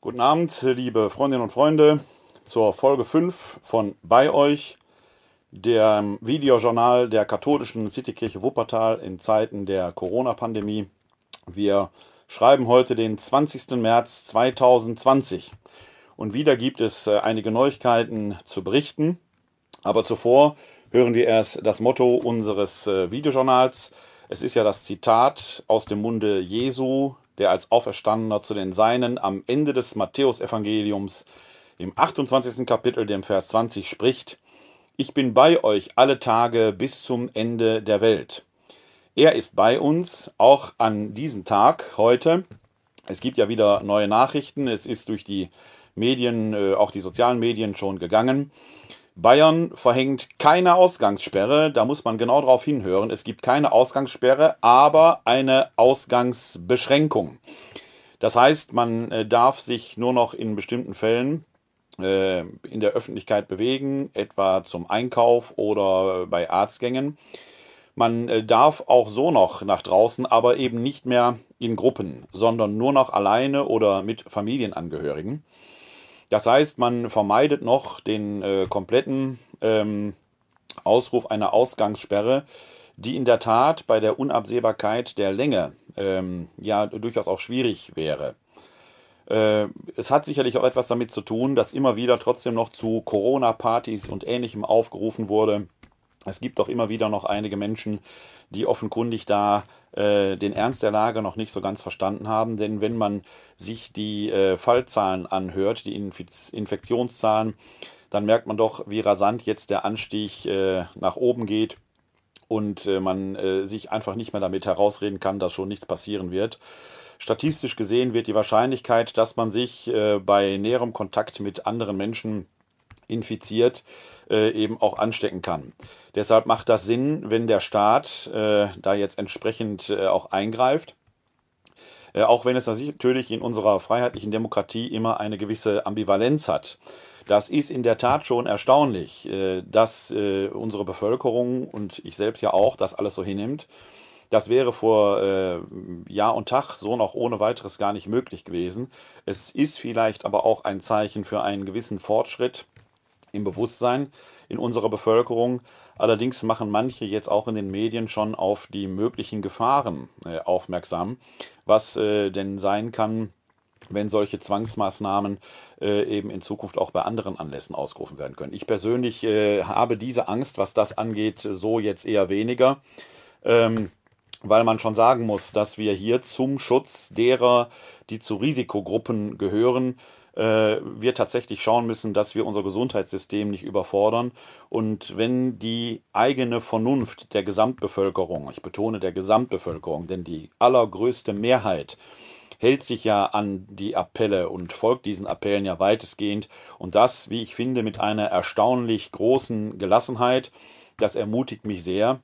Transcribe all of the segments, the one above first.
Guten Abend, liebe Freundinnen und Freunde, zur Folge 5 von Bei euch, dem Videojournal der katholischen Citykirche Wuppertal in Zeiten der Corona-Pandemie. Wir schreiben heute den 20. März 2020 und wieder gibt es äh, einige Neuigkeiten zu berichten. Aber zuvor hören wir erst das Motto unseres äh, Videojournals. Es ist ja das Zitat aus dem Munde Jesu, der als Auferstandener zu den Seinen am Ende des Matthäusevangeliums im 28. Kapitel, dem Vers 20 spricht, Ich bin bei euch alle Tage bis zum Ende der Welt. Er ist bei uns, auch an diesem Tag heute. Es gibt ja wieder neue Nachrichten. Es ist durch die Medien, äh, auch die sozialen Medien schon gegangen. Bayern verhängt keine Ausgangssperre, da muss man genau darauf hinhören. Es gibt keine Ausgangssperre, aber eine Ausgangsbeschränkung. Das heißt, man äh, darf sich nur noch in bestimmten Fällen äh, in der Öffentlichkeit bewegen, etwa zum Einkauf oder bei Arztgängen. Man äh, darf auch so noch nach draußen, aber eben nicht mehr in Gruppen, sondern nur noch alleine oder mit Familienangehörigen. Das heißt, man vermeidet noch den äh, kompletten ähm, Ausruf einer Ausgangssperre, die in der Tat bei der Unabsehbarkeit der Länge ähm, ja durchaus auch schwierig wäre. Äh, es hat sicherlich auch etwas damit zu tun, dass immer wieder trotzdem noch zu Corona-Partys und ähnlichem aufgerufen wurde. Es gibt auch immer wieder noch einige Menschen, die offenkundig da äh, den Ernst der Lage noch nicht so ganz verstanden haben. Denn wenn man sich die äh, Fallzahlen anhört, die Infiz Infektionszahlen, dann merkt man doch, wie rasant jetzt der Anstieg äh, nach oben geht und äh, man äh, sich einfach nicht mehr damit herausreden kann, dass schon nichts passieren wird. Statistisch gesehen wird die Wahrscheinlichkeit, dass man sich äh, bei näherem Kontakt mit anderen Menschen infiziert, äh, eben auch anstecken kann. Deshalb macht das Sinn, wenn der Staat äh, da jetzt entsprechend äh, auch eingreift. Äh, auch wenn es natürlich in unserer freiheitlichen Demokratie immer eine gewisse Ambivalenz hat. Das ist in der Tat schon erstaunlich, äh, dass äh, unsere Bevölkerung und ich selbst ja auch das alles so hinnimmt. Das wäre vor äh, Jahr und Tag so noch ohne weiteres gar nicht möglich gewesen. Es ist vielleicht aber auch ein Zeichen für einen gewissen Fortschritt im Bewusstsein in unserer Bevölkerung. Allerdings machen manche jetzt auch in den Medien schon auf die möglichen Gefahren äh, aufmerksam, was äh, denn sein kann, wenn solche Zwangsmaßnahmen äh, eben in Zukunft auch bei anderen Anlässen ausgerufen werden können. Ich persönlich äh, habe diese Angst, was das angeht, so jetzt eher weniger. Ähm, weil man schon sagen muss, dass wir hier zum Schutz derer, die zu Risikogruppen gehören, wir tatsächlich schauen müssen, dass wir unser Gesundheitssystem nicht überfordern. Und wenn die eigene Vernunft der Gesamtbevölkerung, ich betone der Gesamtbevölkerung, denn die allergrößte Mehrheit hält sich ja an die Appelle und folgt diesen Appellen ja weitestgehend. Und das, wie ich finde, mit einer erstaunlich großen Gelassenheit. Das ermutigt mich sehr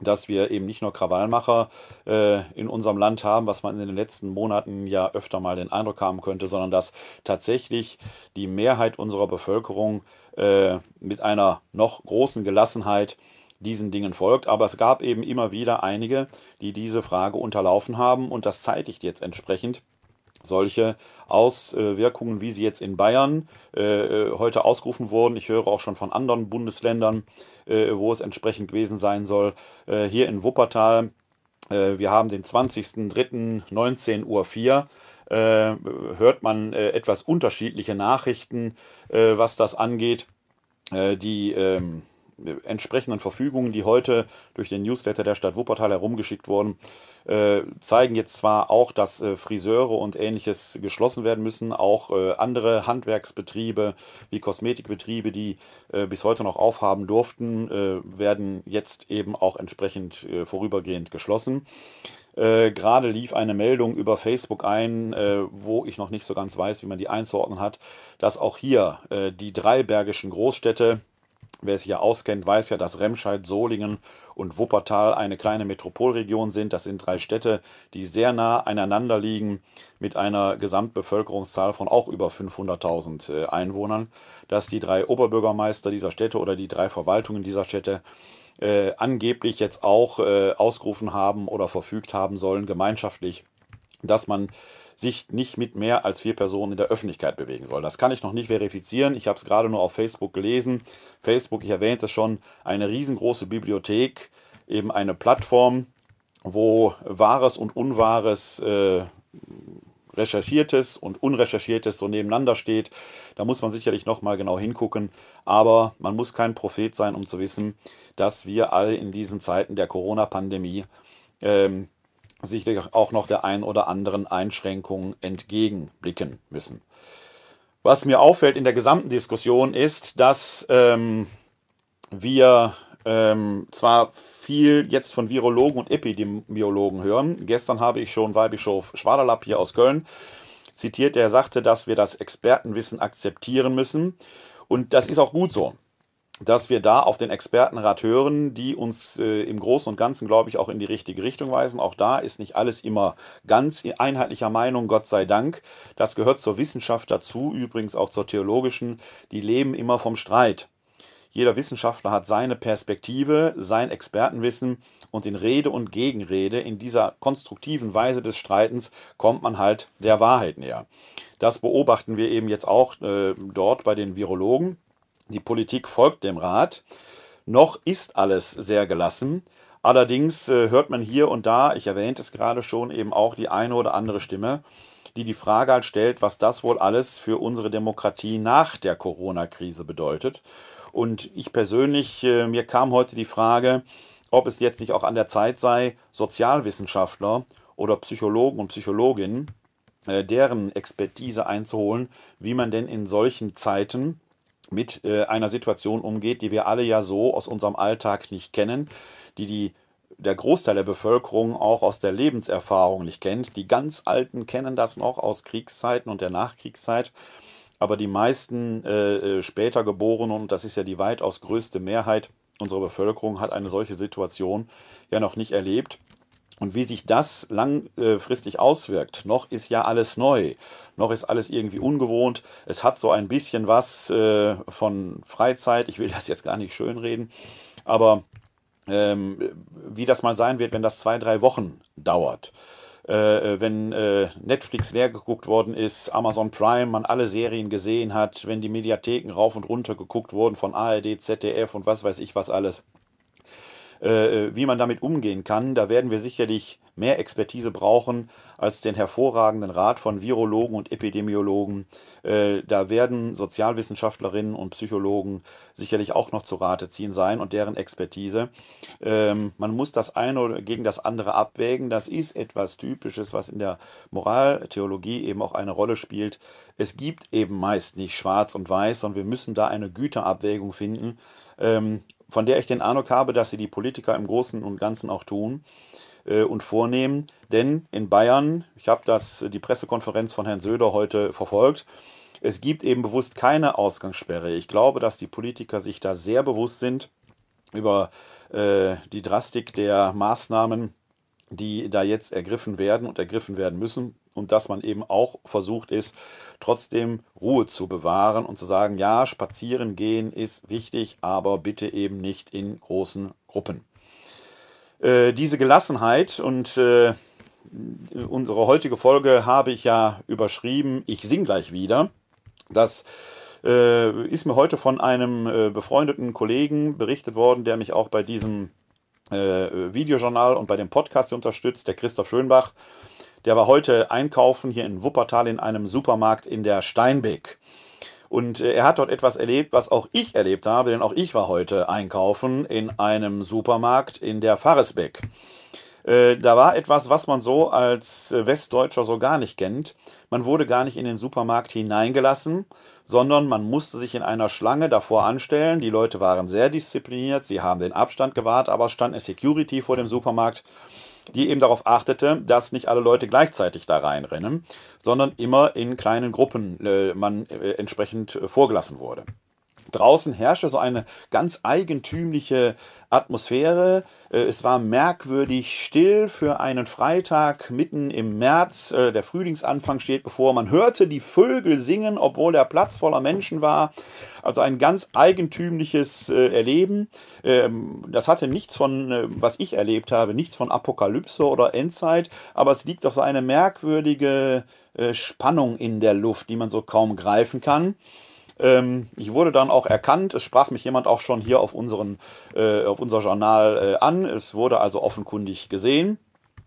dass wir eben nicht nur Krawallmacher äh, in unserem Land haben, was man in den letzten Monaten ja öfter mal den Eindruck haben könnte, sondern dass tatsächlich die Mehrheit unserer Bevölkerung äh, mit einer noch großen Gelassenheit diesen Dingen folgt. Aber es gab eben immer wieder einige, die diese Frage unterlaufen haben und das zeitigt jetzt entsprechend solche Auswirkungen, wie sie jetzt in Bayern äh, äh, heute ausgerufen wurden. Ich höre auch schon von anderen Bundesländern, äh, wo es entsprechend gewesen sein soll. Äh, hier in Wuppertal, äh, wir haben den 20.03.19.04 Uhr. Äh, hört man etwas unterschiedliche Nachrichten, was das angeht. die ähm, entsprechenden Verfügungen, die heute durch den Newsletter der Stadt Wuppertal herumgeschickt wurden, äh, zeigen jetzt zwar auch, dass äh, Friseure und ähnliches geschlossen werden müssen, auch äh, andere Handwerksbetriebe wie Kosmetikbetriebe, die äh, bis heute noch aufhaben durften, äh, werden jetzt eben auch entsprechend äh, vorübergehend geschlossen. Gerade lief eine Meldung über Facebook ein, wo ich noch nicht so ganz weiß, wie man die einzuordnen hat, dass auch hier die drei bergischen Großstädte, Wer sich ja auskennt, weiß ja, dass Remscheid, Solingen und Wuppertal eine kleine Metropolregion sind. Das sind drei Städte, die sehr nah aneinander liegen mit einer Gesamtbevölkerungszahl von auch über 500.000 äh, Einwohnern. Dass die drei Oberbürgermeister dieser Städte oder die drei Verwaltungen dieser Städte äh, angeblich jetzt auch äh, ausgerufen haben oder verfügt haben sollen, gemeinschaftlich, dass man sich nicht mit mehr als vier Personen in der Öffentlichkeit bewegen soll. Das kann ich noch nicht verifizieren. Ich habe es gerade nur auf Facebook gelesen. Facebook, ich erwähnte es schon, eine riesengroße Bibliothek, eben eine Plattform, wo Wahres und Unwahres äh, Recherchiertes und Unrecherchiertes so nebeneinander steht. Da muss man sicherlich nochmal genau hingucken. Aber man muss kein Prophet sein, um zu wissen, dass wir alle in diesen Zeiten der Corona-Pandemie ähm, sicherlich auch noch der ein oder anderen Einschränkung entgegenblicken müssen. Was mir auffällt in der gesamten Diskussion ist, dass ähm, wir ähm, zwar viel jetzt von Virologen und Epidemiologen hören. Gestern habe ich schon Weihbischof Schwaderlapp hier aus Köln zitiert, der sagte, dass wir das Expertenwissen akzeptieren müssen. Und das ist auch gut so dass wir da auf den Expertenrat hören, die uns äh, im Großen und Ganzen, glaube ich, auch in die richtige Richtung weisen. Auch da ist nicht alles immer ganz einheitlicher Meinung, Gott sei Dank. Das gehört zur Wissenschaft dazu, übrigens auch zur theologischen. Die leben immer vom Streit. Jeder Wissenschaftler hat seine Perspektive, sein Expertenwissen und in Rede und Gegenrede, in dieser konstruktiven Weise des Streitens, kommt man halt der Wahrheit näher. Das beobachten wir eben jetzt auch äh, dort bei den Virologen. Die Politik folgt dem Rat. Noch ist alles sehr gelassen. Allerdings äh, hört man hier und da, ich erwähnte es gerade schon, eben auch die eine oder andere Stimme, die die Frage halt stellt, was das wohl alles für unsere Demokratie nach der Corona-Krise bedeutet. Und ich persönlich, äh, mir kam heute die Frage, ob es jetzt nicht auch an der Zeit sei, Sozialwissenschaftler oder Psychologen und Psychologinnen, äh, deren Expertise einzuholen, wie man denn in solchen Zeiten mit äh, einer Situation umgeht, die wir alle ja so aus unserem Alltag nicht kennen, die die der Großteil der Bevölkerung auch aus der Lebenserfahrung nicht kennt. Die ganz Alten kennen das noch aus Kriegszeiten und der Nachkriegszeit aber die meisten äh, äh, später Geborenen, und das ist ja die weitaus größte Mehrheit unserer Bevölkerung, hat eine solche Situation ja noch nicht erlebt. Und wie sich das langfristig auswirkt, noch ist ja alles neu, noch ist alles irgendwie ungewohnt. Es hat so ein bisschen was äh, von Freizeit, ich will das jetzt gar nicht schönreden, aber ähm, wie das mal sein wird, wenn das zwei, drei Wochen dauert. Äh, äh, wenn äh, Netflix leer geguckt worden ist, Amazon Prime, man alle Serien gesehen hat, wenn die Mediatheken rauf und runter geguckt wurden von ARD, ZDF und was weiß ich was alles. Äh, äh, wie man damit umgehen kann, da werden wir sicherlich mehr Expertise brauchen als den hervorragenden Rat von Virologen und Epidemiologen. Äh, da werden Sozialwissenschaftlerinnen und Psychologen sicherlich auch noch zu Rate ziehen sein und deren Expertise. Ähm, man muss das eine gegen das andere abwägen. Das ist etwas Typisches, was in der Moraltheologie eben auch eine Rolle spielt. Es gibt eben meist nicht schwarz und weiß, sondern wir müssen da eine Güterabwägung finden, ähm, von der ich den Eindruck habe, dass sie die Politiker im Großen und Ganzen auch tun äh, und vornehmen. Denn in Bayern, ich habe das die Pressekonferenz von Herrn Söder heute verfolgt, es gibt eben bewusst keine Ausgangssperre. Ich glaube, dass die Politiker sich da sehr bewusst sind über äh, die Drastik der Maßnahmen, die da jetzt ergriffen werden und ergriffen werden müssen und dass man eben auch versucht ist, trotzdem Ruhe zu bewahren und zu sagen, ja, spazieren gehen ist wichtig, aber bitte eben nicht in großen Gruppen. Äh, diese Gelassenheit und äh, unsere heutige Folge habe ich ja überschrieben, ich sing gleich wieder. Das äh, ist mir heute von einem befreundeten Kollegen berichtet worden, der mich auch bei diesem Videojournal und bei dem Podcast unterstützt, der Christoph Schönbach. Der war heute einkaufen hier in Wuppertal in einem Supermarkt in der Steinbeck. Und äh, er hat dort etwas erlebt, was auch ich erlebt habe, denn auch ich war heute einkaufen in einem Supermarkt in der Faresbeck. Äh, da war etwas, was man so als Westdeutscher so gar nicht kennt. Man wurde gar nicht in den Supermarkt hineingelassen, sondern man musste sich in einer Schlange davor anstellen. Die Leute waren sehr diszipliniert, sie haben den Abstand gewahrt, aber es stand eine Security vor dem Supermarkt die eben darauf achtete, dass nicht alle Leute gleichzeitig da reinrennen, sondern immer in kleinen Gruppen äh, man äh, entsprechend äh, vorgelassen wurde. Draußen herrschte so eine ganz eigentümliche Atmosphäre. Äh, es war merkwürdig still für einen Freitag mitten im März. Äh, der Frühlingsanfang steht bevor. Man hörte die Vögel singen, obwohl der Platz voller Menschen war. Also ein ganz eigentümliches äh, Erleben. Ähm, das hatte nichts von, was ich erlebt habe, nichts von Apokalypse oder Endzeit, aber es liegt doch so eine merkwürdige Spannung in der Luft, die man so kaum greifen kann. Ähm, ich wurde dann auch erkannt. Es sprach mich jemand auch schon hier auf, unseren, äh, auf unser Journal äh, an. Es wurde also offenkundig gesehen.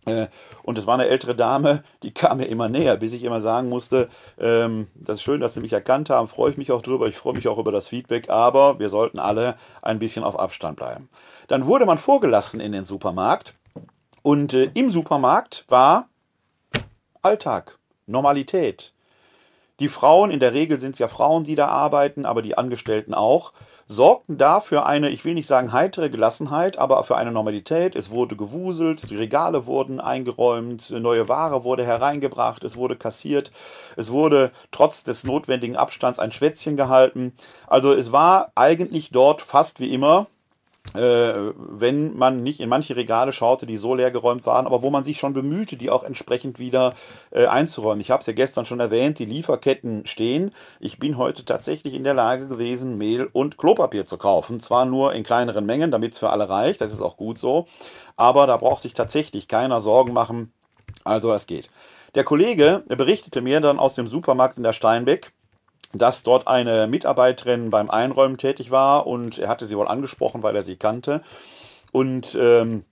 Äh, und es war eine ältere Dame, die kam mir immer näher, bis ich immer sagen musste, ähm, das ist schön, dass Sie mich erkannt haben, freue ich mich auch drüber, ich freue mich auch über das Feedback, aber wir sollten alle ein bisschen auf Abstand bleiben. Dann wurde man vorgelassen in den Supermarkt und äh, im Supermarkt war Alltag, Normalität. Die Frauen, in der Regel sind es ja Frauen, die da arbeiten, aber die Angestellten auch, sorgten da für eine, ich will nicht sagen heitere Gelassenheit, aber für eine Normalität. Es wurde gewuselt, die Regale wurden eingeräumt, neue Ware wurde hereingebracht, es wurde kassiert, es wurde trotz des notwendigen Abstands ein Schwätzchen gehalten. Also es war eigentlich dort fast wie immer wenn man nicht in manche Regale schaute, die so leer geräumt waren, aber wo man sich schon bemühte, die auch entsprechend wieder äh, einzuräumen. Ich habe es ja gestern schon erwähnt, die Lieferketten stehen. Ich bin heute tatsächlich in der Lage gewesen, Mehl und Klopapier zu kaufen. Zwar nur in kleineren Mengen, damit es für alle reicht, das ist auch gut so, aber da braucht sich tatsächlich keiner Sorgen machen. Also es geht. Der Kollege berichtete mir dann aus dem Supermarkt in der Steinbeck, dass dort eine Mitarbeiterin beim Einräumen tätig war und er hatte sie wohl angesprochen, weil er sie kannte. Und ähm,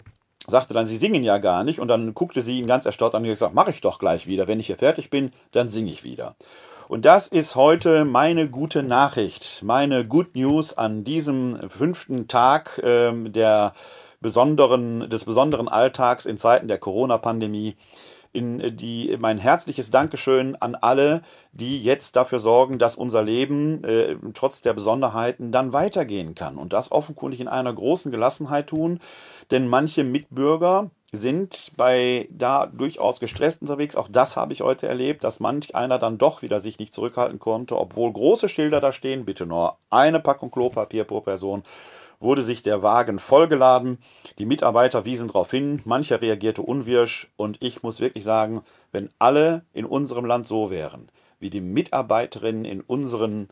sagte dann, sie singen ja gar nicht. Und dann guckte sie ihn ganz erstaunt an und gesagt, mache ich doch gleich wieder. Wenn ich hier fertig bin, dann singe ich wieder. Und das ist heute meine gute Nachricht, meine Good News an diesem fünften Tag ähm, der besonderen, des besonderen Alltags in Zeiten der Corona-Pandemie in äh, die mein herzliches Dankeschön an alle, die jetzt dafür sorgen, dass unser Leben äh, trotz der Besonderheiten dann weitergehen kann. Und das offenkundig in einer großen Gelassenheit tun, denn manche Mitbürger sind bei da durchaus gestresst unterwegs. Auch das habe ich heute erlebt, dass manch einer dann doch wieder sich nicht zurückhalten konnte, obwohl große Schilder da stehen, bitte nur eine Packung Klopapier pro Person wurde sich der Wagen vollgeladen. Die Mitarbeiter wiesen darauf hin, mancher reagierte unwirsch und ich muss wirklich sagen, wenn alle in unserem Land so wären, wie die Mitarbeiterinnen in unseren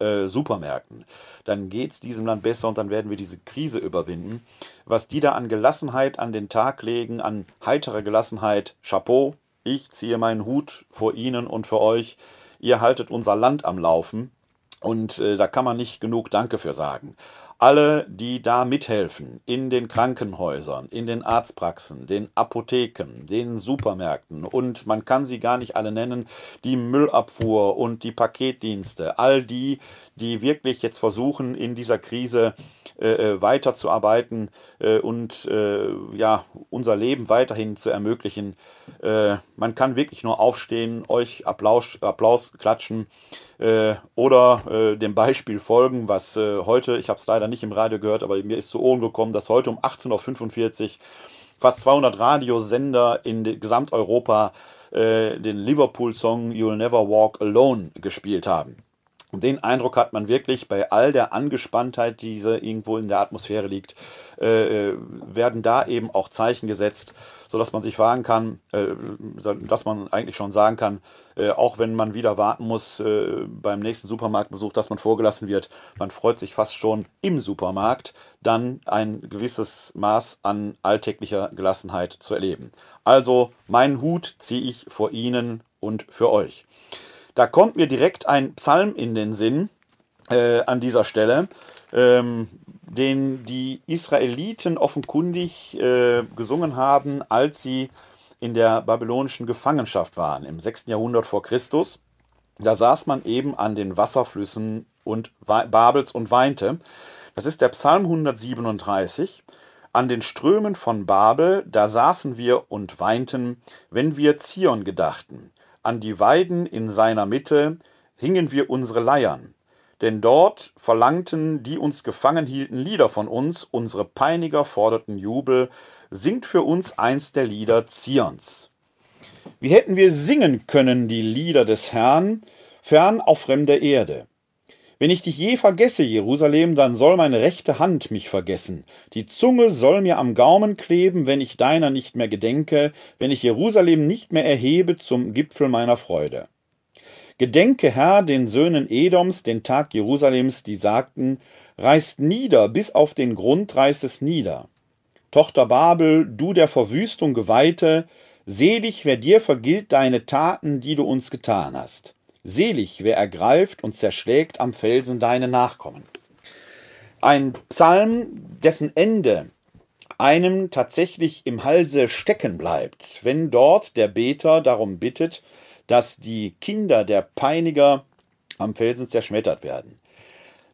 äh, Supermärkten, dann geht es diesem Land besser und dann werden wir diese Krise überwinden. Was die da an Gelassenheit an den Tag legen, an heiterer Gelassenheit, Chapeau, ich ziehe meinen Hut vor Ihnen und für euch. Ihr haltet unser Land am Laufen und äh, da kann man nicht genug Danke für sagen alle, die da mithelfen, in den Krankenhäusern, in den Arztpraxen, den Apotheken, den Supermärkten und man kann sie gar nicht alle nennen, die Müllabfuhr und die Paketdienste, all die, die wirklich jetzt versuchen, in dieser Krise äh, äh weiterzuarbeiten äh, und äh, ja, unser Leben weiterhin zu ermöglichen. Äh, man kann wirklich nur aufstehen, euch Applaus, Applaus klatschen äh, oder dem Beispiel folgen, was heute, ich habe es leider nicht im Radio gehört, aber mir ist zu Ohren gekommen, dass heute um 18.45 Uhr fast 200 Radiosender in Gesamteuropa den Liverpool-Song You'll Never Walk Alone gespielt haben. Und den Eindruck hat man wirklich bei all der Angespanntheit, die irgendwo in der Atmosphäre liegt, äh, äh, werden da eben auch Zeichen gesetzt, sodass man sich fragen kann, äh, dass man eigentlich schon sagen kann, äh, auch wenn man wieder warten muss äh, beim nächsten Supermarktbesuch, dass man vorgelassen wird, man freut sich fast schon im Supermarkt, dann ein gewisses Maß an alltäglicher Gelassenheit zu erleben. Also meinen Hut ziehe ich vor Ihnen und für euch. Da kommt mir direkt ein Psalm in den Sinn äh, an dieser Stelle, ähm, den die Israeliten offenkundig äh, gesungen haben, als sie in der babylonischen Gefangenschaft waren, im 6. Jahrhundert vor Christus. Da saß man eben an den Wasserflüssen und Babels und weinte. Das ist der Psalm 137. An den Strömen von Babel, da saßen wir und weinten, wenn wir Zion gedachten. An die Weiden in seiner Mitte hingen wir unsere Leiern, denn dort verlangten, die uns gefangen hielten, Lieder von uns, unsere Peiniger forderten Jubel, singt für uns eins der Lieder Zions. Wie hätten wir singen können die Lieder des Herrn, fern auf fremder Erde? Wenn ich dich je vergesse, Jerusalem, dann soll meine rechte Hand mich vergessen. Die Zunge soll mir am Gaumen kleben, wenn ich deiner nicht mehr gedenke, wenn ich Jerusalem nicht mehr erhebe zum Gipfel meiner Freude. Gedenke, Herr, den Söhnen Edoms, den Tag Jerusalems, die sagten, reißt nieder, bis auf den Grund reißt es nieder. Tochter Babel, du der Verwüstung Geweihte, selig, wer dir vergilt deine Taten, die du uns getan hast. Selig, wer ergreift und zerschlägt am Felsen deine Nachkommen. Ein Psalm, dessen Ende einem tatsächlich im Halse stecken bleibt, wenn dort der Beter darum bittet, dass die Kinder der Peiniger am Felsen zerschmettert werden.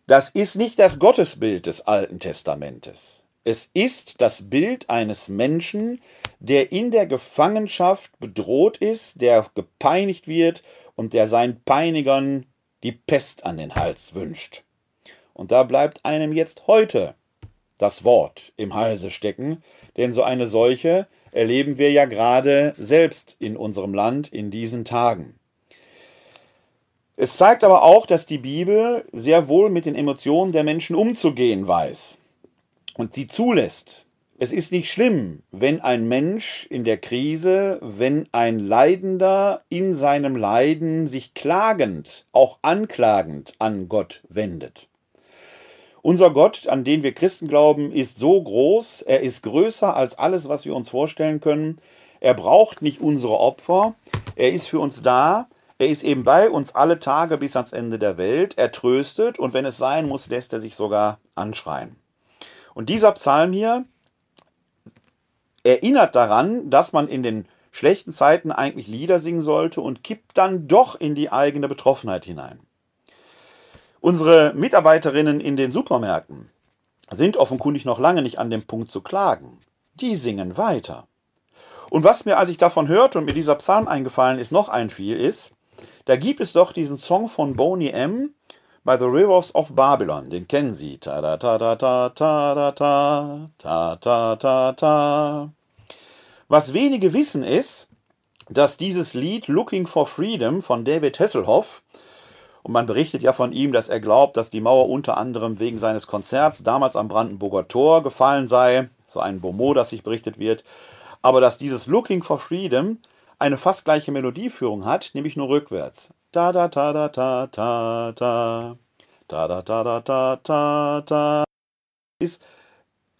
Das ist nicht das Gottesbild des Alten Testamentes. Es ist das Bild eines Menschen, der in der Gefangenschaft bedroht ist, der gepeinigt wird und der seinen Peinigern die Pest an den Hals wünscht. Und da bleibt einem jetzt heute das Wort im Halse stecken, denn so eine Seuche erleben wir ja gerade selbst in unserem Land in diesen Tagen. Es zeigt aber auch, dass die Bibel sehr wohl mit den Emotionen der Menschen umzugehen weiß und sie zulässt. Es ist nicht schlimm, wenn ein Mensch in der Krise, wenn ein Leidender in seinem Leiden sich klagend, auch anklagend an Gott wendet. Unser Gott, an den wir Christen glauben, ist so groß, er ist größer als alles, was wir uns vorstellen können. Er braucht nicht unsere Opfer, er ist für uns da, er ist eben bei uns alle Tage bis ans Ende der Welt, er tröstet und wenn es sein muss, lässt er sich sogar anschreien. Und dieser Psalm hier erinnert daran, dass man in den schlechten Zeiten eigentlich Lieder singen sollte und kippt dann doch in die eigene Betroffenheit hinein. Unsere Mitarbeiterinnen in den Supermärkten sind offenkundig noch lange nicht an dem Punkt zu klagen. Die singen weiter. Und was mir, als ich davon hörte und mir dieser Psalm eingefallen ist, noch einfiel, ist, da gibt es doch diesen Song von Boney M. by the Rivers of Babylon. Den kennen Sie. Ta da ta da ta ta da ta ta ta ta ta. Was wenige wissen ist, dass dieses Lied Looking for Freedom von David Hasselhoff und man berichtet ja von ihm, dass er glaubt, dass die Mauer unter anderem wegen seines Konzerts damals am Brandenburger Tor gefallen sei. So ein Bomo, das sich berichtet wird. Aber dass dieses Looking for Freedom eine fast gleiche Melodieführung hat, nämlich nur rückwärts. Da da ta da ta ta ta. Da da ta da ta ta ta. Ist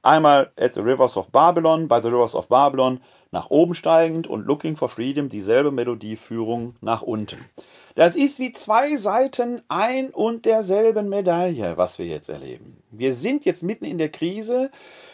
einmal at the Rivers of Babylon, by the Rivers of Babylon nach oben steigend und Looking for Freedom dieselbe Melodieführung nach unten. Das ist wie zwei Seiten ein und derselben Medaille, was wir jetzt erleben. Wir sind jetzt mitten in der Krise.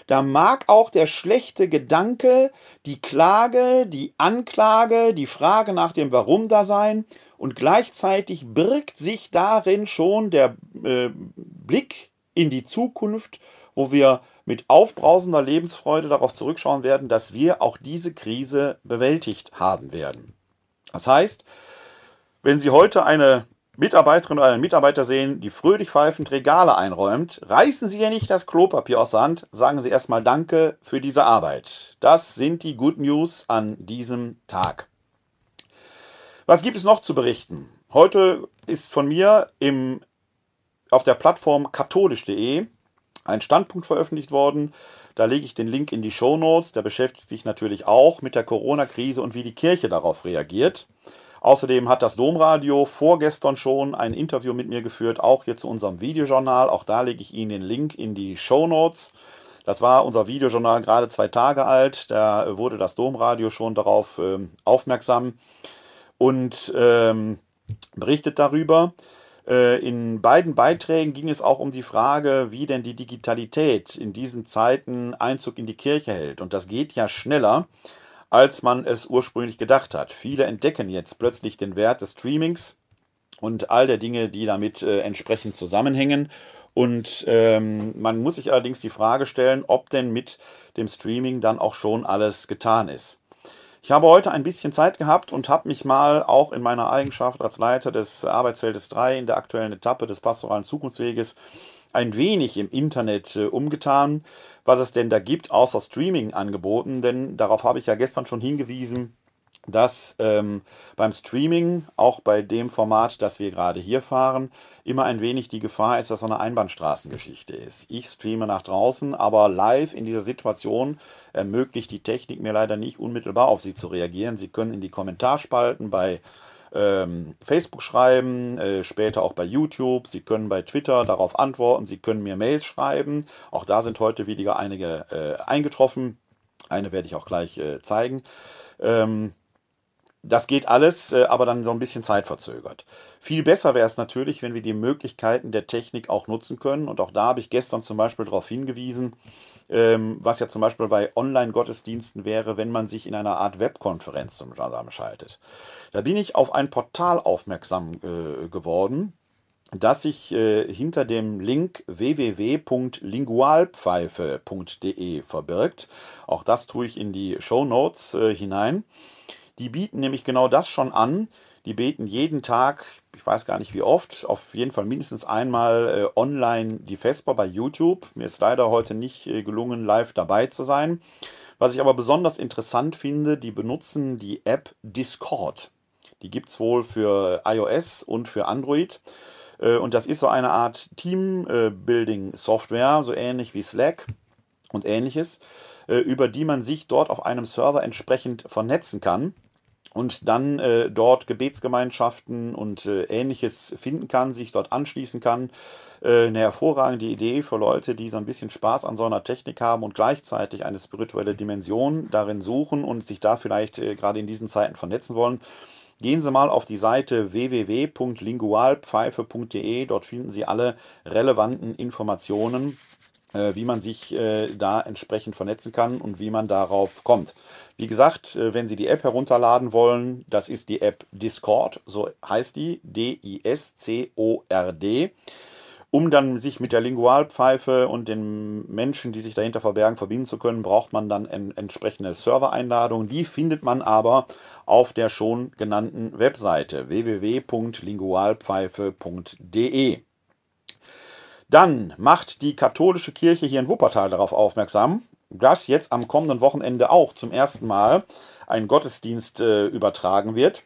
Da mag auch der schlechte Gedanke, die Klage, die Anklage, die Frage nach dem Warum da sein. Und gleichzeitig birgt sich darin schon der äh, Blick in die Zukunft, wo wir mit aufbrausender Lebensfreude darauf zurückschauen werden, dass wir auch diese Krise bewältigt haben werden. Das heißt, wenn Sie heute eine Mitarbeiterin oder einen Mitarbeiter sehen, die fröhlich pfeifend Regale einräumt, reißen Sie ja nicht das Klopapier aus der Hand, sagen Sie erstmal Danke für diese Arbeit. Das sind die Good News an diesem Tag. Was gibt es noch zu berichten? Heute ist von mir im, auf der Plattform katholisch.de ein Standpunkt veröffentlicht worden. Da lege ich den Link in die Show Notes. Der beschäftigt sich natürlich auch mit der Corona-Krise und wie die Kirche darauf reagiert. Außerdem hat das Domradio vorgestern schon ein Interview mit mir geführt, auch hier zu unserem Videojournal. Auch da lege ich Ihnen den Link in die Show Notes. Das war unser Videojournal gerade zwei Tage alt. Da wurde das Domradio schon darauf ähm, aufmerksam und ähm, berichtet darüber. Äh, in beiden Beiträgen ging es auch um die Frage, wie denn die Digitalität in diesen Zeiten Einzug in die Kirche hält. Und das geht ja schneller als man es ursprünglich gedacht hat. Viele entdecken jetzt plötzlich den Wert des Streamings und all der Dinge, die damit äh, entsprechend zusammenhängen. Und ähm, man muss sich allerdings die Frage stellen, ob denn mit dem Streaming dann auch schon alles getan ist. Ich habe heute ein bisschen Zeit gehabt und habe mich mal auch in meiner Eigenschaft als Leiter des Arbeitsfeldes 3 in der aktuellen Etappe des pastoralen Zukunftsweges ein wenig im Internet äh, umgetan was es denn da gibt, außer Streaming-Angeboten. Denn darauf habe ich ja gestern schon hingewiesen, dass ähm, beim Streaming, auch bei dem Format, das wir gerade hier fahren, immer ein wenig die Gefahr ist, dass so eine Einbahnstraßengeschichte ist. Ich streame nach draußen, aber live in dieser Situation ermöglicht die Technik mir leider nicht unmittelbar auf Sie zu reagieren. Sie können in die Kommentarspalten bei ähm, Facebook schreiben, äh, später auch bei YouTube. Sie können bei Twitter darauf antworten. Sie können mir Mails schreiben. Auch da sind heute wieder einige äh, eingetroffen. Eine werde ich auch gleich äh, zeigen. Ähm, das geht alles, äh, aber dann so ein bisschen zeitverzögert. Viel besser wäre es natürlich, wenn wir die Möglichkeiten der Technik auch nutzen können. Und auch da habe ich gestern zum Beispiel darauf hingewiesen, ähm, was ja zum Beispiel bei Online-Gottesdiensten wäre, wenn man sich in einer Art Webkonferenz zusammenschaltet. Da bin ich auf ein Portal aufmerksam äh, geworden, das sich äh, hinter dem Link www.lingualpfeife.de verbirgt. Auch das tue ich in die Show Notes äh, hinein. Die bieten nämlich genau das schon an. Die beten jeden Tag, ich weiß gar nicht wie oft, auf jeden Fall mindestens einmal äh, online die Vesper bei YouTube. Mir ist leider heute nicht äh, gelungen, live dabei zu sein. Was ich aber besonders interessant finde, die benutzen die App Discord. Die gibt es wohl für iOS und für Android. Äh, und das ist so eine Art Team-Building-Software, so ähnlich wie Slack und ähnliches, äh, über die man sich dort auf einem Server entsprechend vernetzen kann und dann äh, dort Gebetsgemeinschaften und äh, ähnliches finden kann, sich dort anschließen kann. Äh, eine hervorragende Idee für Leute, die so ein bisschen Spaß an so einer Technik haben und gleichzeitig eine spirituelle Dimension darin suchen und sich da vielleicht äh, gerade in diesen Zeiten vernetzen wollen. Gehen Sie mal auf die Seite www.lingualpfeife.de. Dort finden Sie alle relevanten Informationen wie man sich äh, da entsprechend vernetzen kann und wie man darauf kommt. Wie gesagt, äh, wenn Sie die App herunterladen wollen, das ist die App Discord, so heißt die, D-I-S-C-O-R-D. Um dann sich mit der Lingualpfeife und den Menschen, die sich dahinter verbergen, verbinden zu können, braucht man dann en entsprechende Servereinladungen. Die findet man aber auf der schon genannten Webseite www.lingualpfeife.de. Dann macht die katholische Kirche hier in Wuppertal darauf aufmerksam, dass jetzt am kommenden Wochenende auch zum ersten Mal ein Gottesdienst äh, übertragen wird.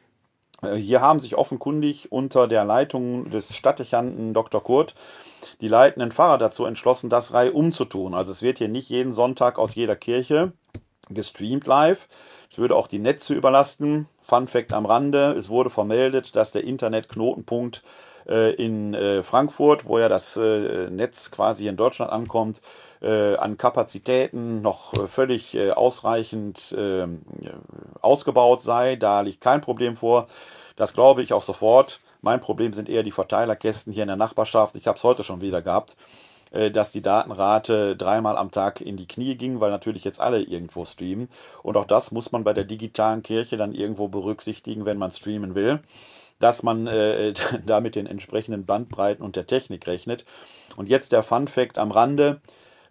Äh, hier haben sich offenkundig unter der Leitung des Stadtdechanten Dr. Kurt die leitenden Pfarrer dazu entschlossen, das Reihe umzutun. Also es wird hier nicht jeden Sonntag aus jeder Kirche gestreamt live. Es würde auch die Netze überlasten. Fun Fact am Rande: Es wurde vermeldet, dass der Internetknotenpunkt in äh, Frankfurt, wo ja das äh, Netz quasi in Deutschland ankommt, an Kapazitäten noch völlig ausreichend ähm, ausgebaut sei. Da liegt kein Problem vor. Das glaube ich auch sofort. Mein Problem sind eher die Verteilerkästen hier in der Nachbarschaft. Ich habe es heute schon wieder gehabt, dass die Datenrate dreimal am Tag in die Knie ging, weil natürlich jetzt alle irgendwo streamen. Und auch das muss man bei der digitalen Kirche dann irgendwo berücksichtigen, wenn man streamen will dass man äh, da mit den entsprechenden Bandbreiten und der Technik rechnet. Und jetzt der Fun Fact am Rande.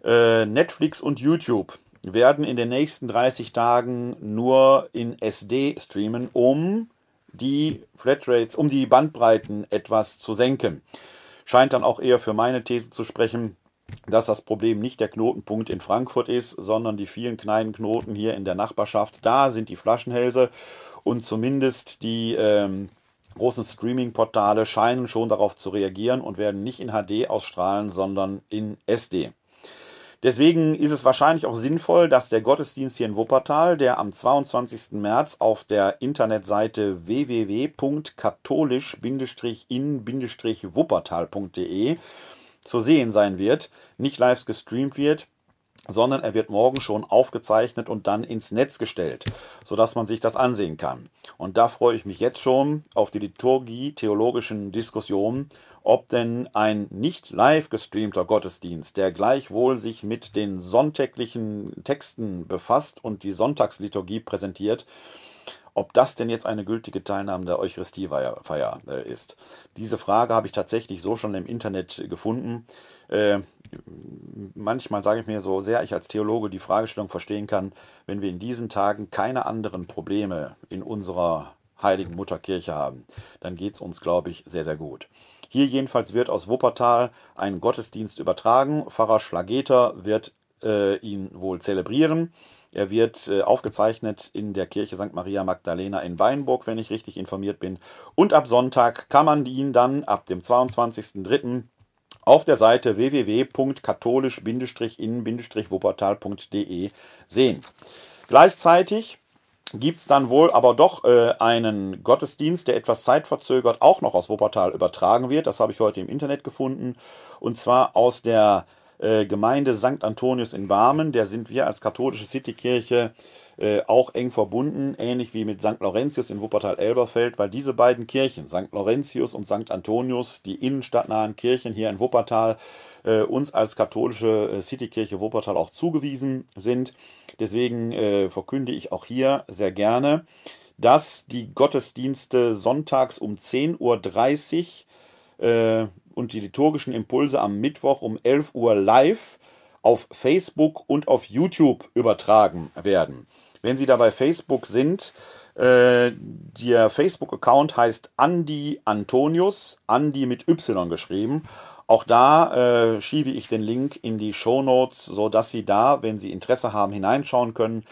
Äh, Netflix und YouTube werden in den nächsten 30 Tagen nur in SD streamen, um die Flatrates, um die Bandbreiten etwas zu senken. Scheint dann auch eher für meine These zu sprechen, dass das Problem nicht der Knotenpunkt in Frankfurt ist, sondern die vielen kleinen Knoten hier in der Nachbarschaft. Da sind die Flaschenhälse und zumindest die ähm, großen Streaming-Portale scheinen schon darauf zu reagieren und werden nicht in HD ausstrahlen, sondern in SD. Deswegen ist es wahrscheinlich auch sinnvoll, dass der Gottesdienst hier in Wuppertal, der am 22. März auf der Internetseite www.katholisch-in-wuppertal.de zu sehen sein wird, nicht live gestreamt wird, sondern er wird morgen schon aufgezeichnet und dann ins Netz gestellt, sodass man sich das ansehen kann. Und da freue ich mich jetzt schon auf die liturgie-theologischen Diskussionen, ob denn ein nicht live gestreamter Gottesdienst, der gleichwohl sich mit den sonntäglichen Texten befasst und die Sonntagsliturgie präsentiert, ob das denn jetzt eine gültige Teilnahme der Eucharistiefeier äh, ist. Diese Frage habe ich tatsächlich so schon im Internet gefunden. Äh, manchmal sage ich mir so sehr, ich als Theologe die Fragestellung verstehen kann, wenn wir in diesen Tagen keine anderen Probleme in unserer heiligen Mutterkirche haben, dann geht es uns, glaube ich, sehr, sehr gut. Hier jedenfalls wird aus Wuppertal ein Gottesdienst übertragen. Pfarrer Schlageter wird äh, ihn wohl zelebrieren. Er wird äh, aufgezeichnet in der Kirche St. Maria Magdalena in Weinburg, wenn ich richtig informiert bin. Und ab Sonntag kann man ihn dann ab dem 22.03. auf der Seite www.katholisch-in-wuppertal.de sehen. Gleichzeitig gibt es dann wohl aber doch äh, einen Gottesdienst, der etwas zeitverzögert auch noch aus Wuppertal übertragen wird. Das habe ich heute im Internet gefunden. Und zwar aus der äh, Gemeinde St. Antonius in Barmen. Der sind wir als katholische Citykirche äh, auch eng verbunden, ähnlich wie mit St. Laurentius in Wuppertal-Elberfeld, weil diese beiden Kirchen, St. Laurentius und St. Antonius, die innenstadtnahen Kirchen hier in Wuppertal, äh, uns als katholische Citykirche Wuppertal auch zugewiesen sind. Deswegen verkünde ich auch hier sehr gerne, dass die Gottesdienste sonntags um 10.30 Uhr und die liturgischen Impulse am Mittwoch um 11 Uhr live auf Facebook und auf YouTube übertragen werden. Wenn Sie da bei Facebook sind, äh, der Facebook-Account heißt Andi Antonius, Andi mit Y geschrieben. Auch da äh, schiebe ich den Link in die Show Notes, sodass Sie da, wenn Sie Interesse haben, hineinschauen können.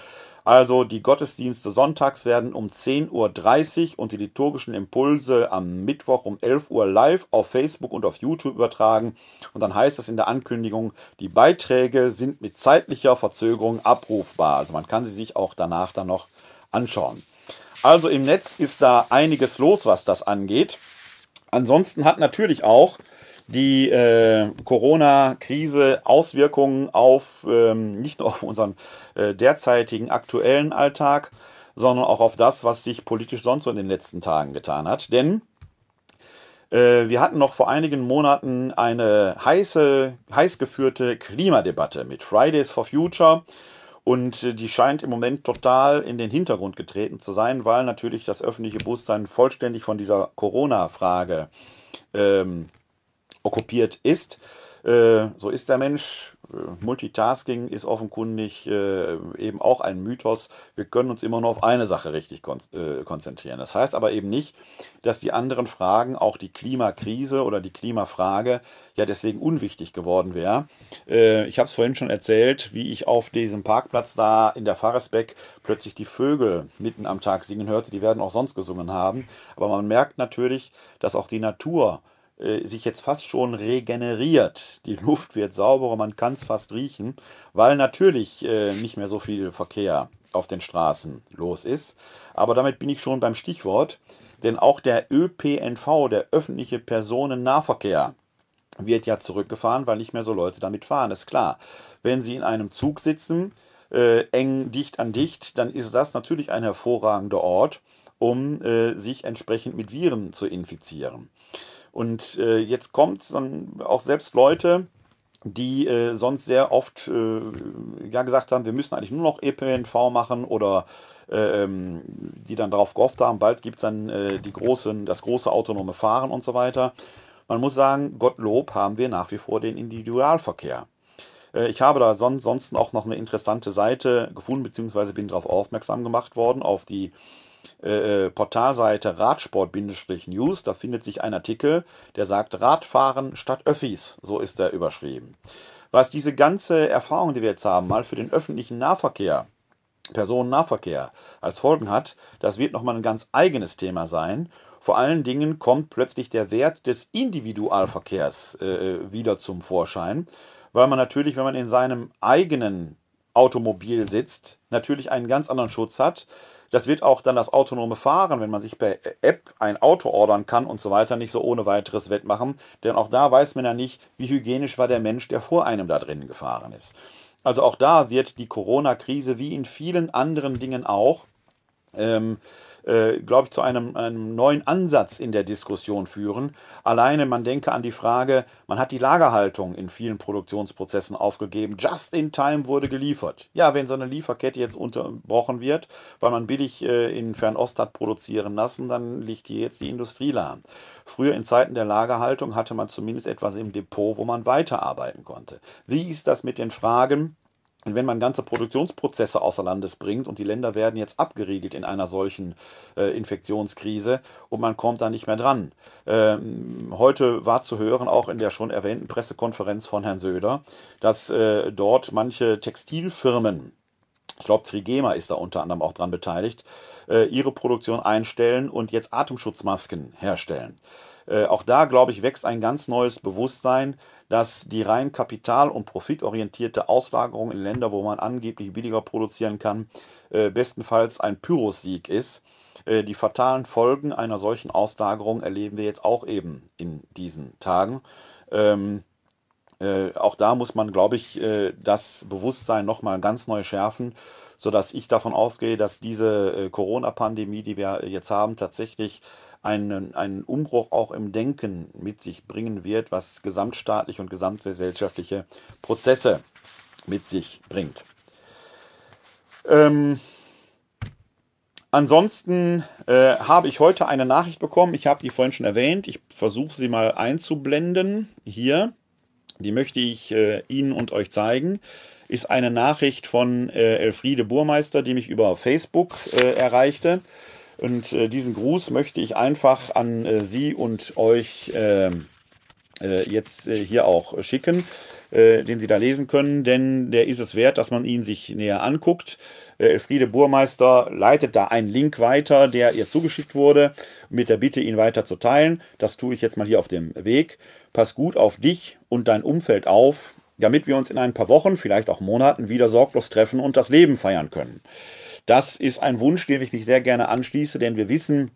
Also die Gottesdienste sonntags werden um 10.30 Uhr und die liturgischen Impulse am Mittwoch um 11 Uhr live auf Facebook und auf YouTube übertragen. Und dann heißt es in der Ankündigung, die Beiträge sind mit zeitlicher Verzögerung abrufbar. Also man kann sie sich auch danach dann noch anschauen. Also im Netz ist da einiges los, was das angeht. Ansonsten hat natürlich auch die äh, Corona-Krise Auswirkungen auf ähm, nicht nur auf unseren äh, derzeitigen aktuellen Alltag, sondern auch auf das, was sich politisch sonst so in den letzten Tagen getan hat. Denn äh, wir hatten noch vor einigen Monaten eine heiße, heiß geführte Klimadebatte mit Fridays for Future. Und äh, die scheint im Moment total in den Hintergrund getreten zu sein, weil natürlich das öffentliche Bewusstsein vollständig von dieser Corona-Frage ähm, okkupiert ist. Äh, so ist der Mensch. Äh, Multitasking ist offenkundig äh, eben auch ein Mythos. Wir können uns immer nur auf eine Sache richtig kon konzentrieren. Das heißt aber eben nicht, dass die anderen Fragen, auch die Klimakrise oder die Klimafrage, ja deswegen unwichtig geworden wäre. Ich habe es vorhin schon erzählt, wie ich auf diesem Parkplatz da in der Faresbeck plötzlich die Vögel mitten am Tag singen hörte. Die werden auch sonst gesungen haben. Aber man merkt natürlich, dass auch die Natur äh, sich jetzt fast schon regeneriert. Die Luft wird sauberer, man kann es fast riechen, weil natürlich äh, nicht mehr so viel Verkehr auf den Straßen los ist. Aber damit bin ich schon beim Stichwort, denn auch der ÖPNV, der öffentliche Personennahverkehr, wird ja zurückgefahren, weil nicht mehr so Leute damit fahren. Ist klar. Wenn Sie in einem Zug sitzen, äh, eng dicht an dicht, dann ist das natürlich ein hervorragender Ort, um äh, sich entsprechend mit Viren zu infizieren. Und äh, jetzt kommt auch selbst Leute, die äh, sonst sehr oft äh, ja gesagt haben, wir müssen eigentlich nur noch ÖPNV machen oder ähm, die dann darauf gehofft haben, bald gibt es dann äh, die großen, das große autonome Fahren und so weiter. Man muss sagen, Gottlob haben wir nach wie vor den Individualverkehr. Äh, ich habe da sonst auch noch eine interessante Seite gefunden, beziehungsweise bin darauf aufmerksam gemacht worden, auf die äh, äh, Portalseite Radsport-News, da findet sich ein Artikel, der sagt Radfahren statt Öffis, so ist er überschrieben. Was diese ganze Erfahrung, die wir jetzt haben, mal für den öffentlichen Nahverkehr, Personennahverkehr als Folgen hat, das wird nochmal ein ganz eigenes Thema sein. Vor allen Dingen kommt plötzlich der Wert des Individualverkehrs äh, wieder zum Vorschein, weil man natürlich, wenn man in seinem eigenen Automobil sitzt, natürlich einen ganz anderen Schutz hat, das wird auch dann das autonome Fahren, wenn man sich per App ein Auto ordern kann und so weiter, nicht so ohne weiteres wettmachen. Denn auch da weiß man ja nicht, wie hygienisch war der Mensch, der vor einem da drinnen gefahren ist. Also auch da wird die Corona-Krise wie in vielen anderen Dingen auch ähm, äh, glaube ich, zu einem, einem neuen Ansatz in der Diskussion führen. Alleine, man denke an die Frage, man hat die Lagerhaltung in vielen Produktionsprozessen aufgegeben. Just in time wurde geliefert. Ja, wenn so eine Lieferkette jetzt unterbrochen wird, weil man billig äh, in Fernost hat produzieren lassen, dann liegt hier jetzt die Industrie lahm. Früher in Zeiten der Lagerhaltung hatte man zumindest etwas im Depot, wo man weiterarbeiten konnte. Wie ist das mit den Fragen, und wenn man ganze Produktionsprozesse außer Landes bringt und die Länder werden jetzt abgeriegelt in einer solchen äh, Infektionskrise und man kommt da nicht mehr dran. Ähm, heute war zu hören, auch in der schon erwähnten Pressekonferenz von Herrn Söder, dass äh, dort manche Textilfirmen ich glaube Trigema ist da unter anderem auch dran beteiligt, äh, ihre Produktion einstellen und jetzt Atemschutzmasken herstellen. Äh, auch da, glaube ich, wächst ein ganz neues Bewusstsein, dass die rein kapital- und profitorientierte Auslagerung in Länder, wo man angeblich billiger produzieren kann, äh, bestenfalls ein Pyrrhus-Sieg ist. Äh, die fatalen Folgen einer solchen Auslagerung erleben wir jetzt auch eben in diesen Tagen. Ähm, äh, auch da muss man, glaube ich, äh, das Bewusstsein nochmal ganz neu schärfen, sodass ich davon ausgehe, dass diese äh, Corona-Pandemie, die wir jetzt haben, tatsächlich einen, einen Umbruch auch im Denken mit sich bringen wird, was gesamtstaatliche und gesamtgesellschaftliche Prozesse mit sich bringt. Ähm, ansonsten äh, habe ich heute eine Nachricht bekommen. Ich habe die vorhin schon erwähnt. Ich versuche sie mal einzublenden. Hier, die möchte ich äh, Ihnen und euch zeigen. Ist eine Nachricht von äh, Elfriede Burmeister, die mich über Facebook äh, erreichte. Und äh, diesen Gruß möchte ich einfach an äh, Sie und euch ähm, äh, jetzt äh, hier auch schicken, äh, den Sie da lesen können, denn der ist es wert, dass man ihn sich näher anguckt. Elfriede Burmeister leitet da einen Link weiter, der ihr zugeschickt wurde, mit der Bitte, ihn weiter zu teilen. Das tue ich jetzt mal hier auf dem Weg. Pass gut auf dich und dein Umfeld auf, damit wir uns in ein paar Wochen, vielleicht auch Monaten wieder sorglos treffen und das Leben feiern können. Das ist ein Wunsch, dem ich mich sehr gerne anschließe, denn wir wissen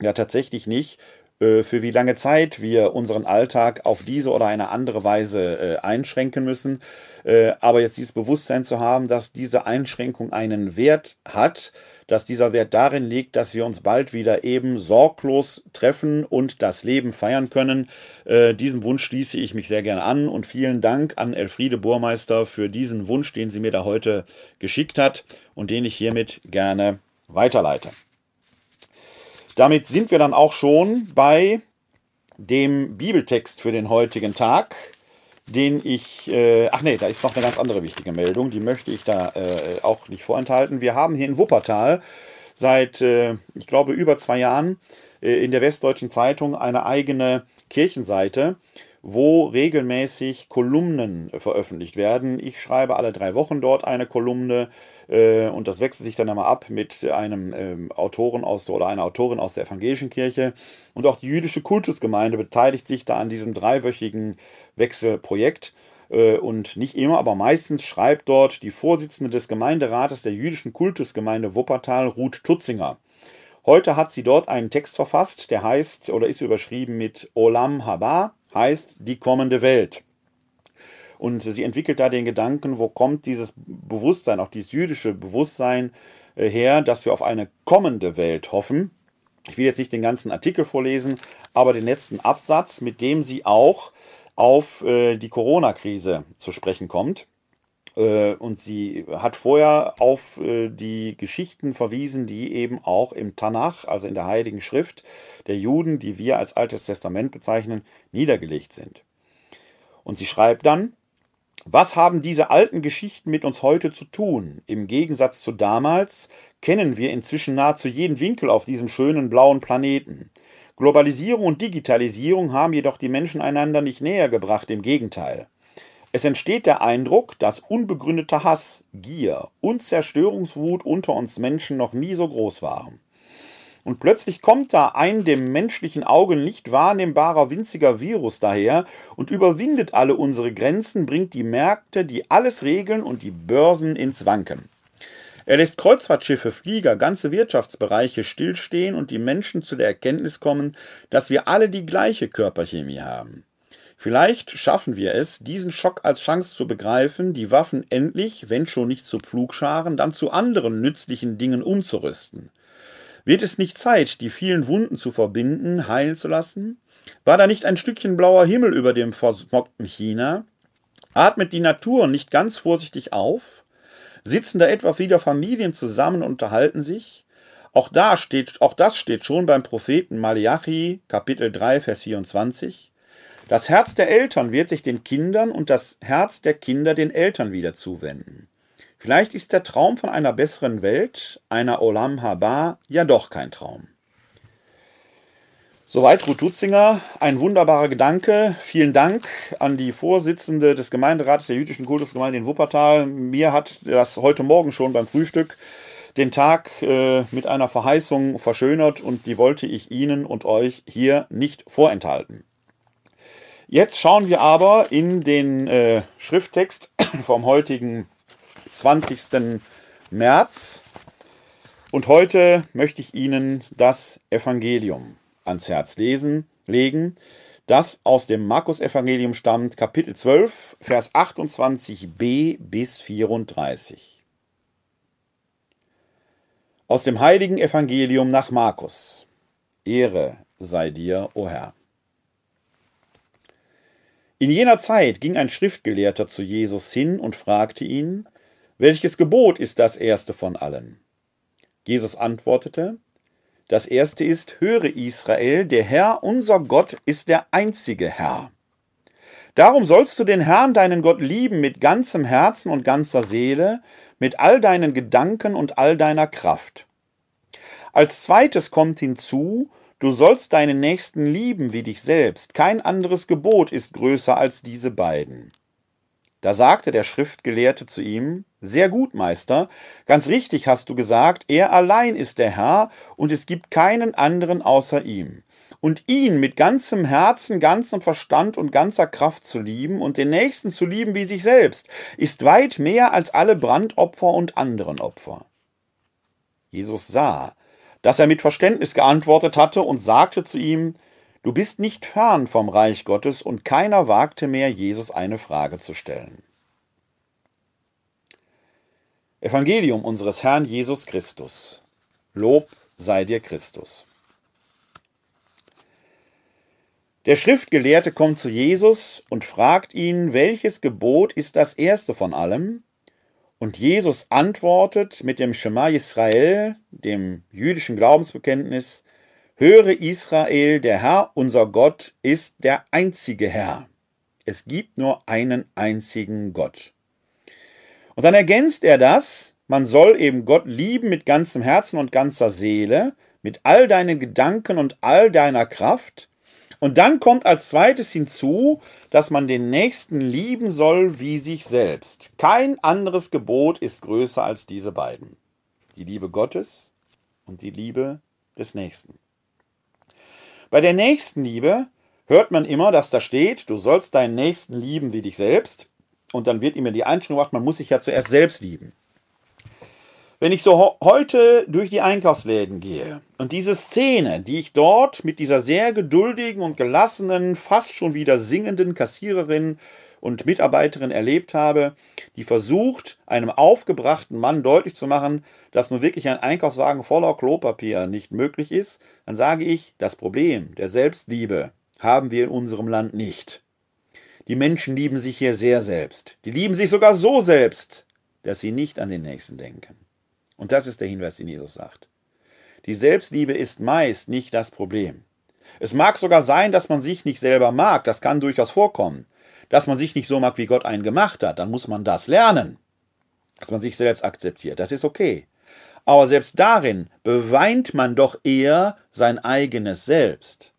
ja tatsächlich nicht, äh, für wie lange Zeit wir unseren Alltag auf diese oder eine andere Weise äh, einschränken müssen. Äh, aber jetzt dieses Bewusstsein zu haben, dass diese Einschränkung einen Wert hat, dass dieser Wert darin liegt, dass wir uns bald wieder eben sorglos treffen und das Leben feiern können. Äh, diesem Wunsch schließe ich mich sehr gerne an und vielen Dank an Elfriede Burmeister für diesen Wunsch, den sie mir da heute geschickt hat und den ich hiermit gerne weiterleite. Damit sind wir dann auch schon bei dem Bibeltext für den heutigen Tag den ich, äh, ach nee, da ist noch eine ganz andere wichtige Meldung, die möchte ich da äh, auch nicht vorenthalten. Wir haben hier in Wuppertal seit, äh, ich glaube, über zwei Jahren äh, in der Westdeutschen Zeitung eine eigene Kirchenseite, wo regelmäßig Kolumnen veröffentlicht werden. Ich schreibe alle drei Wochen dort eine Kolumne äh, und das wechselt sich dann einmal ab mit einem ähm, Autoren aus oder einer Autorin aus der evangelischen Kirche. Und auch die jüdische Kultusgemeinde beteiligt sich da an diesem dreiwöchigen Wechselprojekt. Äh, und nicht immer, aber meistens schreibt dort die Vorsitzende des Gemeinderates der jüdischen Kultusgemeinde Wuppertal, Ruth Tutzinger. Heute hat sie dort einen Text verfasst, der heißt oder ist überschrieben mit Olam Haba, heißt die kommende Welt. Und sie entwickelt da den Gedanken, wo kommt dieses Bewusstsein, auch dieses jüdische Bewusstsein äh, her, dass wir auf eine kommende Welt hoffen. Ich will jetzt nicht den ganzen Artikel vorlesen, aber den letzten Absatz, mit dem sie auch auf äh, die Corona-Krise zu sprechen kommt. Äh, und sie hat vorher auf die Geschichten verwiesen, die eben auch im Tanach, also in der Heiligen Schrift der Juden, die wir als Altes Testament bezeichnen, niedergelegt sind. Und sie schreibt dann, was haben diese alten Geschichten mit uns heute zu tun? Im Gegensatz zu damals kennen wir inzwischen nahezu jeden Winkel auf diesem schönen blauen Planeten. Globalisierung und Digitalisierung haben jedoch die Menschen einander nicht näher gebracht, im Gegenteil. Es entsteht der Eindruck, dass unbegründeter Hass, Gier und Zerstörungswut unter uns Menschen noch nie so groß waren. Und plötzlich kommt da ein dem menschlichen Auge nicht wahrnehmbarer winziger Virus daher und überwindet alle unsere Grenzen, bringt die Märkte, die alles regeln und die Börsen ins Wanken. Er lässt Kreuzfahrtschiffe, Flieger, ganze Wirtschaftsbereiche stillstehen und die Menschen zu der Erkenntnis kommen, dass wir alle die gleiche Körperchemie haben. Vielleicht schaffen wir es, diesen Schock als Chance zu begreifen, die Waffen endlich, wenn schon nicht zu Pflugscharen, dann zu anderen nützlichen Dingen umzurüsten. Wird es nicht Zeit, die vielen Wunden zu verbinden, heilen zu lassen? War da nicht ein Stückchen blauer Himmel über dem versmogten China? Atmet die Natur nicht ganz vorsichtig auf? Sitzen da etwa wieder Familien zusammen und unterhalten sich? Auch, da steht, auch das steht schon beim Propheten Malachi, Kapitel 3, Vers 24. Das Herz der Eltern wird sich den Kindern und das Herz der Kinder den Eltern wieder zuwenden. Vielleicht ist der Traum von einer besseren Welt, einer Olam Haba, ja doch kein Traum. Soweit Ruth Dutzinger. Ein wunderbarer Gedanke. Vielen Dank an die Vorsitzende des Gemeinderates der jüdischen Kultusgemeinde in Wuppertal. Mir hat das heute Morgen schon beim Frühstück den Tag äh, mit einer Verheißung verschönert und die wollte ich Ihnen und euch hier nicht vorenthalten. Jetzt schauen wir aber in den äh, Schrifttext vom heutigen 20. März und heute möchte ich Ihnen das Evangelium ans Herz lesen, legen, das aus dem Markus-Evangelium stammt, Kapitel 12, Vers 28b bis 34. Aus dem heiligen Evangelium nach Markus. Ehre sei dir, o Herr. In jener Zeit ging ein Schriftgelehrter zu Jesus hin und fragte ihn, welches Gebot ist das erste von allen? Jesus antwortete, das erste ist, höre Israel, der Herr, unser Gott, ist der einzige Herr. Darum sollst du den Herrn, deinen Gott, lieben mit ganzem Herzen und ganzer Seele, mit all deinen Gedanken und all deiner Kraft. Als zweites kommt hinzu, du sollst deinen Nächsten lieben wie dich selbst. Kein anderes Gebot ist größer als diese beiden. Da sagte der Schriftgelehrte zu ihm, Sehr gut, Meister, ganz richtig hast du gesagt, er allein ist der Herr, und es gibt keinen anderen außer ihm. Und ihn mit ganzem Herzen, ganzem Verstand und ganzer Kraft zu lieben und den Nächsten zu lieben wie sich selbst, ist weit mehr als alle Brandopfer und anderen Opfer. Jesus sah, dass er mit Verständnis geantwortet hatte und sagte zu ihm, Du bist nicht fern vom Reich Gottes und keiner wagte mehr, Jesus eine Frage zu stellen. Evangelium unseres Herrn Jesus Christus. Lob sei dir Christus. Der Schriftgelehrte kommt zu Jesus und fragt ihn, welches Gebot ist das erste von allem? Und Jesus antwortet mit dem Shema Israel, dem jüdischen Glaubensbekenntnis, Höre Israel, der Herr, unser Gott, ist der einzige Herr. Es gibt nur einen einzigen Gott. Und dann ergänzt er das, man soll eben Gott lieben mit ganzem Herzen und ganzer Seele, mit all deinen Gedanken und all deiner Kraft. Und dann kommt als zweites hinzu, dass man den Nächsten lieben soll wie sich selbst. Kein anderes Gebot ist größer als diese beiden. Die Liebe Gottes und die Liebe des Nächsten. Bei der Nächstenliebe hört man immer, dass da steht, du sollst deinen Nächsten lieben wie dich selbst. Und dann wird immer die Einstellung gemacht, man muss sich ja zuerst selbst lieben. Wenn ich so heute durch die Einkaufsläden gehe und diese Szene, die ich dort mit dieser sehr geduldigen und gelassenen, fast schon wieder singenden Kassiererin und Mitarbeiterin erlebt habe, die versucht, einem aufgebrachten Mann deutlich zu machen, dass nun wirklich ein Einkaufswagen voller Klopapier nicht möglich ist, dann sage ich, das Problem der Selbstliebe haben wir in unserem Land nicht. Die Menschen lieben sich hier sehr selbst. Die lieben sich sogar so selbst, dass sie nicht an den Nächsten denken. Und das ist der Hinweis, den Jesus sagt. Die Selbstliebe ist meist nicht das Problem. Es mag sogar sein, dass man sich nicht selber mag, das kann durchaus vorkommen. Dass man sich nicht so mag, wie Gott einen gemacht hat, dann muss man das lernen. Dass man sich selbst akzeptiert, das ist okay. Aber selbst darin beweint man doch eher sein eigenes Selbst.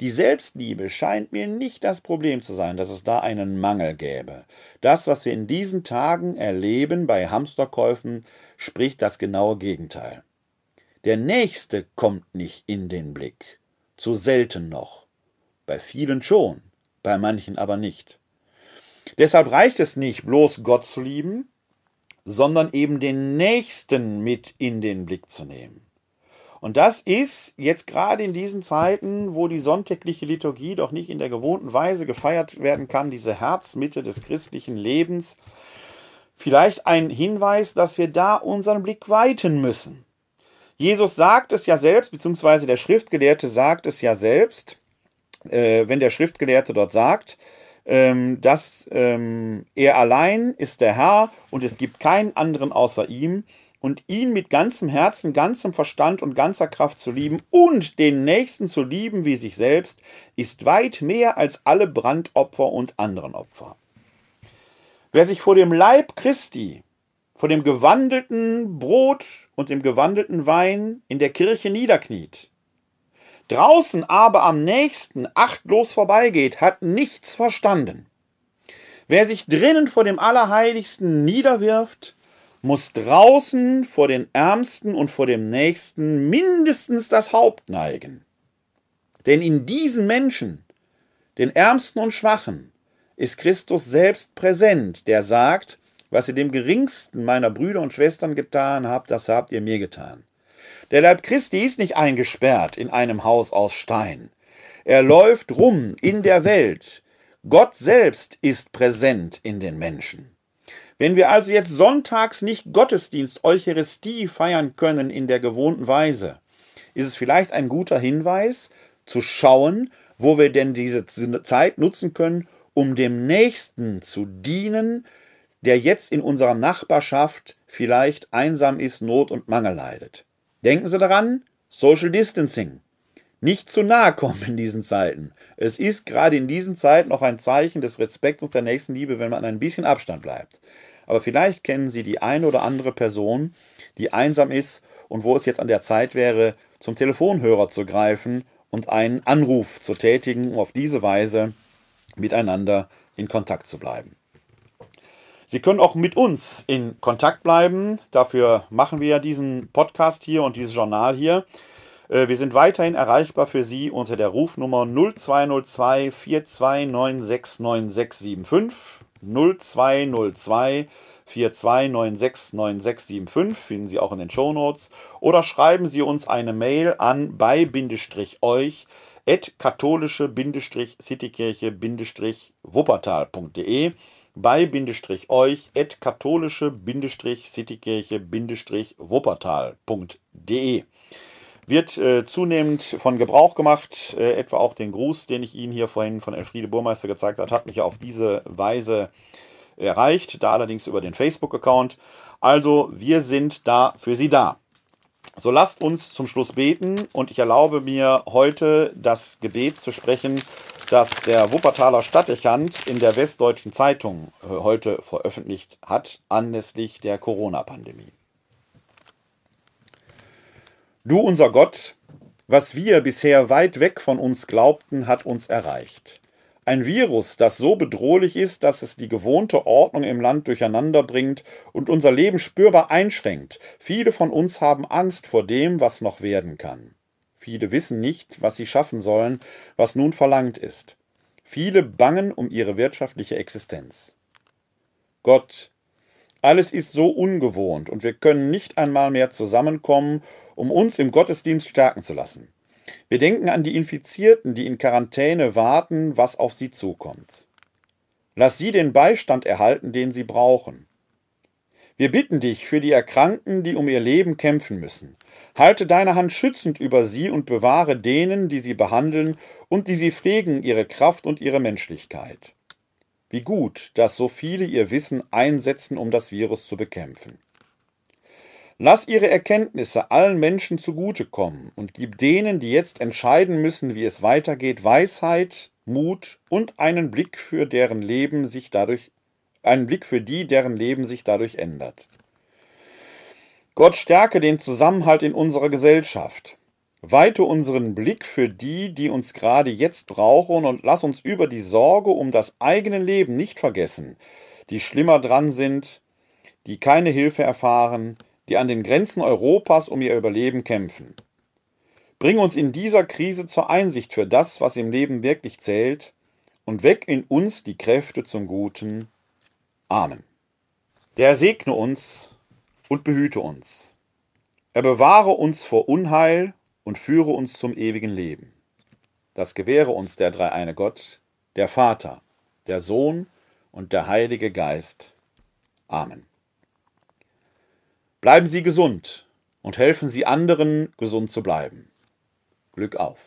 Die Selbstliebe scheint mir nicht das Problem zu sein, dass es da einen Mangel gäbe. Das, was wir in diesen Tagen erleben bei Hamsterkäufen, spricht das genaue Gegenteil. Der Nächste kommt nicht in den Blick. Zu selten noch. Bei vielen schon, bei manchen aber nicht. Deshalb reicht es nicht, bloß Gott zu lieben, sondern eben den Nächsten mit in den Blick zu nehmen. Und das ist jetzt gerade in diesen Zeiten, wo die sonntägliche Liturgie doch nicht in der gewohnten Weise gefeiert werden kann, diese Herzmitte des christlichen Lebens, vielleicht ein Hinweis, dass wir da unseren Blick weiten müssen. Jesus sagt es ja selbst, beziehungsweise der Schriftgelehrte sagt es ja selbst, äh, wenn der Schriftgelehrte dort sagt, ähm, dass ähm, er allein ist der Herr und es gibt keinen anderen außer ihm und ihn mit ganzem Herzen, ganzem Verstand und ganzer Kraft zu lieben und den Nächsten zu lieben wie sich selbst, ist weit mehr als alle Brandopfer und anderen Opfer. Wer sich vor dem Leib Christi, vor dem gewandelten Brot und dem gewandelten Wein in der Kirche niederkniet, draußen aber am nächsten achtlos vorbeigeht, hat nichts verstanden. Wer sich drinnen vor dem Allerheiligsten niederwirft, muss draußen vor den Ärmsten und vor dem Nächsten mindestens das Haupt neigen. Denn in diesen Menschen, den Ärmsten und Schwachen, ist Christus selbst präsent, der sagt, was ihr dem geringsten meiner Brüder und Schwestern getan habt, das habt ihr mir getan. Der Leib Christi ist nicht eingesperrt in einem Haus aus Stein. Er läuft rum in der Welt. Gott selbst ist präsent in den Menschen. Wenn wir also jetzt sonntags nicht Gottesdienst, Eucharistie feiern können in der gewohnten Weise, ist es vielleicht ein guter Hinweis, zu schauen, wo wir denn diese Zeit nutzen können, um dem Nächsten zu dienen, der jetzt in unserer Nachbarschaft vielleicht einsam ist, Not und Mangel leidet. Denken Sie daran, Social Distancing. Nicht zu nahe kommen in diesen Zeiten. Es ist gerade in diesen Zeiten noch ein Zeichen des Respekts und der Nächstenliebe, wenn man ein bisschen Abstand bleibt. Aber vielleicht kennen Sie die eine oder andere Person, die einsam ist und wo es jetzt an der Zeit wäre, zum Telefonhörer zu greifen und einen Anruf zu tätigen, um auf diese Weise miteinander in Kontakt zu bleiben. Sie können auch mit uns in Kontakt bleiben. Dafür machen wir ja diesen Podcast hier und dieses Journal hier. Äh, wir sind weiterhin erreichbar für Sie unter der Rufnummer 0202 42969675. 0202 42969675 finden Sie auch in den Shownotes. Oder schreiben Sie uns eine Mail an bei-euch katholische-citykirche-wuppertal.de bei-euch katholische-citykirche-wuppertal.de wird äh, zunehmend von Gebrauch gemacht, äh, etwa auch den Gruß, den ich Ihnen hier vorhin von Elfriede Burmeister gezeigt habe, hat mich auf diese Weise erreicht, da allerdings über den Facebook-Account. Also wir sind da für Sie da. So lasst uns zum Schluss beten und ich erlaube mir heute das Gebet zu sprechen, das der Wuppertaler Stadtdechant in der Westdeutschen Zeitung äh, heute veröffentlicht hat, anlässlich der Corona-Pandemie. Du unser Gott, was wir bisher weit weg von uns glaubten, hat uns erreicht. Ein Virus, das so bedrohlich ist, dass es die gewohnte Ordnung im Land durcheinander bringt und unser Leben spürbar einschränkt. Viele von uns haben Angst vor dem, was noch werden kann. Viele wissen nicht, was sie schaffen sollen, was nun verlangt ist. Viele bangen um ihre wirtschaftliche Existenz. Gott, alles ist so ungewohnt und wir können nicht einmal mehr zusammenkommen, um uns im Gottesdienst stärken zu lassen. Wir denken an die Infizierten, die in Quarantäne warten, was auf sie zukommt. Lass sie den Beistand erhalten, den sie brauchen. Wir bitten dich für die Erkrankten, die um ihr Leben kämpfen müssen. Halte deine Hand schützend über sie und bewahre denen, die sie behandeln und die sie pflegen, ihre Kraft und ihre Menschlichkeit. Wie gut, dass so viele ihr Wissen einsetzen, um das Virus zu bekämpfen. Lass ihre Erkenntnisse allen Menschen zugutekommen und gib denen, die jetzt entscheiden müssen, wie es weitergeht, Weisheit, Mut und einen Blick für deren Leben sich dadurch einen Blick für die, deren Leben sich dadurch ändert. Gott stärke den Zusammenhalt in unserer Gesellschaft. Weite unseren Blick für die, die uns gerade jetzt brauchen und lass uns über die Sorge um das eigene Leben nicht vergessen, die schlimmer dran sind, die keine Hilfe erfahren, die an den Grenzen Europas um ihr Überleben kämpfen. Bring uns in dieser Krise zur Einsicht für das, was im Leben wirklich zählt, und weck in uns die Kräfte zum Guten. Amen. Der segne uns und behüte uns. Er bewahre uns vor Unheil und führe uns zum ewigen Leben. Das gewähre uns der dreieine Gott, der Vater, der Sohn und der Heilige Geist. Amen. Bleiben Sie gesund und helfen Sie anderen, gesund zu bleiben. Glück auf!